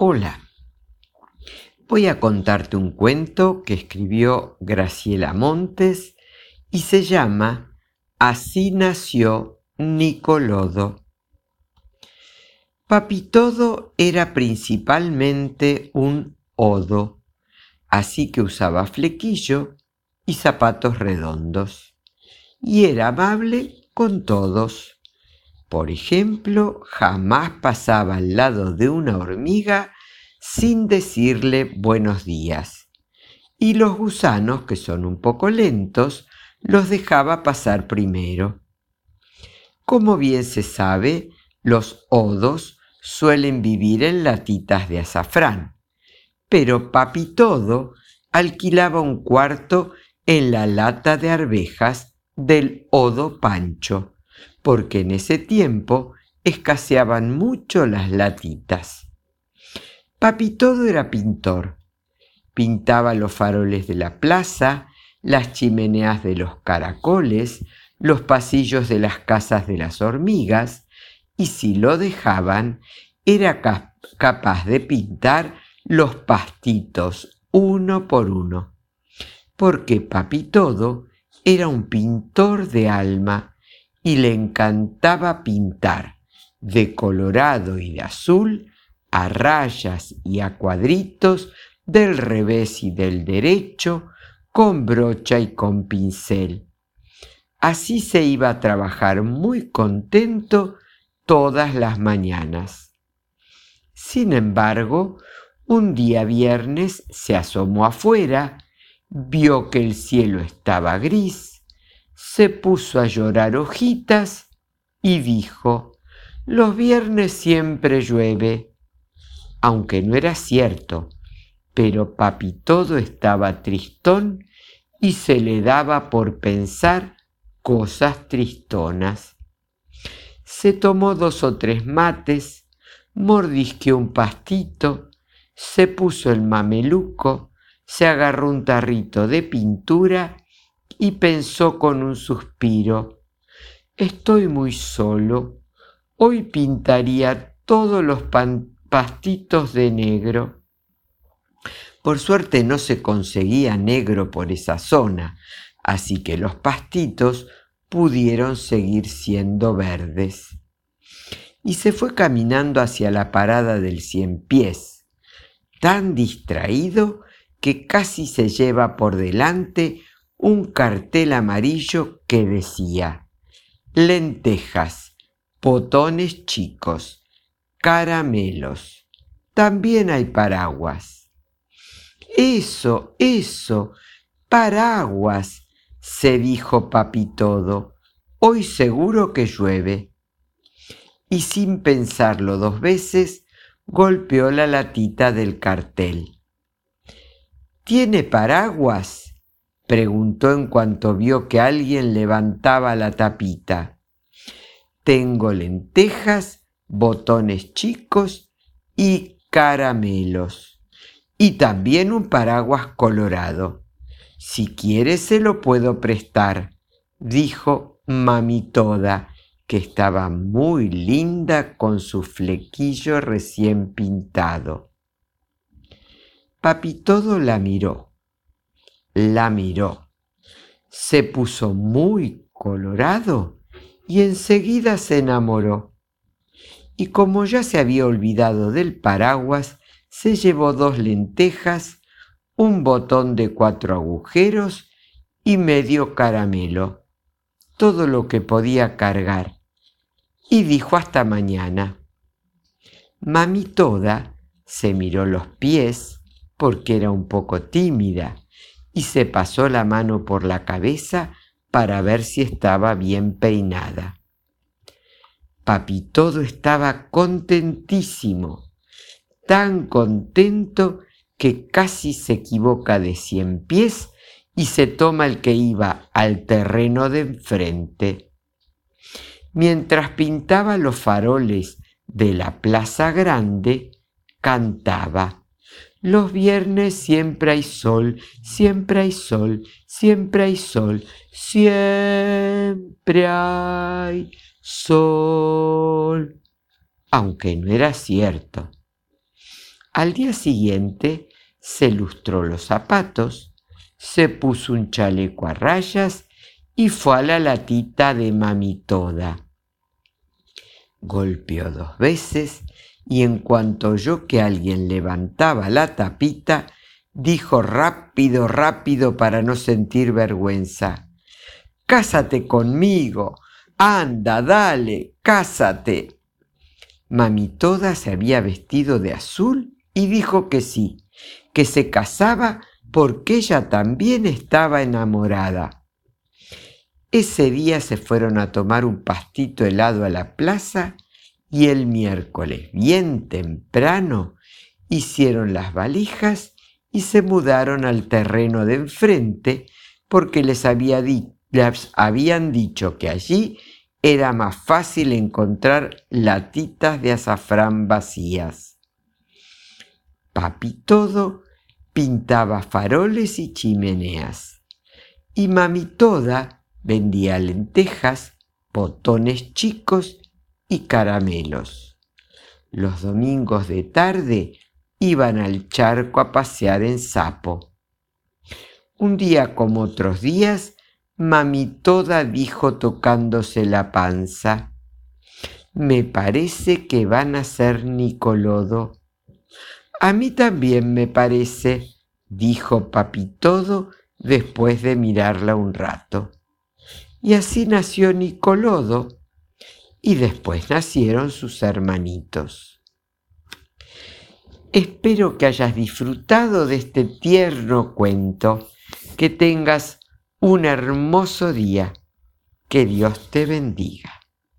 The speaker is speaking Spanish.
Hola, voy a contarte un cuento que escribió Graciela Montes y se llama Así nació Nicolodo. Papitodo era principalmente un odo, así que usaba flequillo y zapatos redondos, y era amable con todos. Por ejemplo, jamás pasaba al lado de una hormiga sin decirle buenos días. Y los gusanos, que son un poco lentos, los dejaba pasar primero. Como bien se sabe, los odos suelen vivir en latitas de azafrán, pero Papi Todo alquilaba un cuarto en la lata de arvejas del odo Pancho porque en ese tiempo escaseaban mucho las latitas. Papi todo era pintor. Pintaba los faroles de la plaza, las chimeneas de los caracoles, los pasillos de las casas de las hormigas, y si lo dejaban, era capaz de pintar los pastitos uno por uno, porque Papi Todo era un pintor de alma y le encantaba pintar de colorado y de azul a rayas y a cuadritos del revés y del derecho, con brocha y con pincel. Así se iba a trabajar muy contento todas las mañanas. Sin embargo, un día viernes se asomó afuera, vio que el cielo estaba gris, se puso a llorar hojitas y dijo, los viernes siempre llueve. Aunque no era cierto, pero papi todo estaba tristón y se le daba por pensar cosas tristonas. Se tomó dos o tres mates, mordisqueó un pastito, se puso el mameluco, se agarró un tarrito de pintura y pensó con un suspiro, estoy muy solo, hoy pintaría todos los pastitos de negro. Por suerte no se conseguía negro por esa zona, así que los pastitos pudieron seguir siendo verdes. Y se fue caminando hacia la parada del cien pies, tan distraído que casi se lleva por delante un cartel amarillo que decía lentejas, potones chicos, caramelos. También hay paraguas. Eso, eso, paraguas, se dijo papi todo. Hoy seguro que llueve. Y sin pensarlo dos veces, golpeó la latita del cartel. ¿Tiene paraguas? Preguntó en cuanto vio que alguien levantaba la tapita. Tengo lentejas, botones chicos y caramelos. Y también un paraguas colorado. Si quieres se lo puedo prestar, dijo mami toda, que estaba muy linda con su flequillo recién pintado. Papi todo la miró la miró. Se puso muy colorado y enseguida se enamoró. Y como ya se había olvidado del paraguas, se llevó dos lentejas, un botón de cuatro agujeros y medio caramelo, todo lo que podía cargar, y dijo hasta mañana. Mami toda se miró los pies porque era un poco tímida y se pasó la mano por la cabeza para ver si estaba bien peinada. Papi todo estaba contentísimo, tan contento que casi se equivoca de cien pies y se toma el que iba al terreno de enfrente. Mientras pintaba los faroles de la plaza grande, cantaba. Los viernes siempre hay sol, siempre hay sol, siempre hay sol, siempre hay sol. Aunque no era cierto. Al día siguiente se lustró los zapatos, se puso un chaleco a rayas y fue a la latita de mami toda. Golpeó dos veces y en cuanto oyó que alguien levantaba la tapita, dijo rápido, rápido para no sentir vergüenza. Cásate conmigo. Anda, dale, cásate. Mami toda se había vestido de azul y dijo que sí, que se casaba porque ella también estaba enamorada. Ese día se fueron a tomar un pastito helado a la plaza y el miércoles, bien temprano, hicieron las valijas y se mudaron al terreno de enfrente porque les, había habían dicho que allí era más fácil encontrar latitas de azafrán vacías. Papi todo pintaba faroles y chimeneas y mami toda vendía lentejas, botones chicos y caramelos. Los domingos de tarde iban al charco a pasear en sapo. Un día como otros días, mami toda dijo tocándose la panza, me parece que van a ser Nicolodo. A mí también me parece, dijo papi todo después de mirarla un rato. Y así nació Nicolodo, y después nacieron sus hermanitos. Espero que hayas disfrutado de este tierno cuento, que tengas un hermoso día, que Dios te bendiga.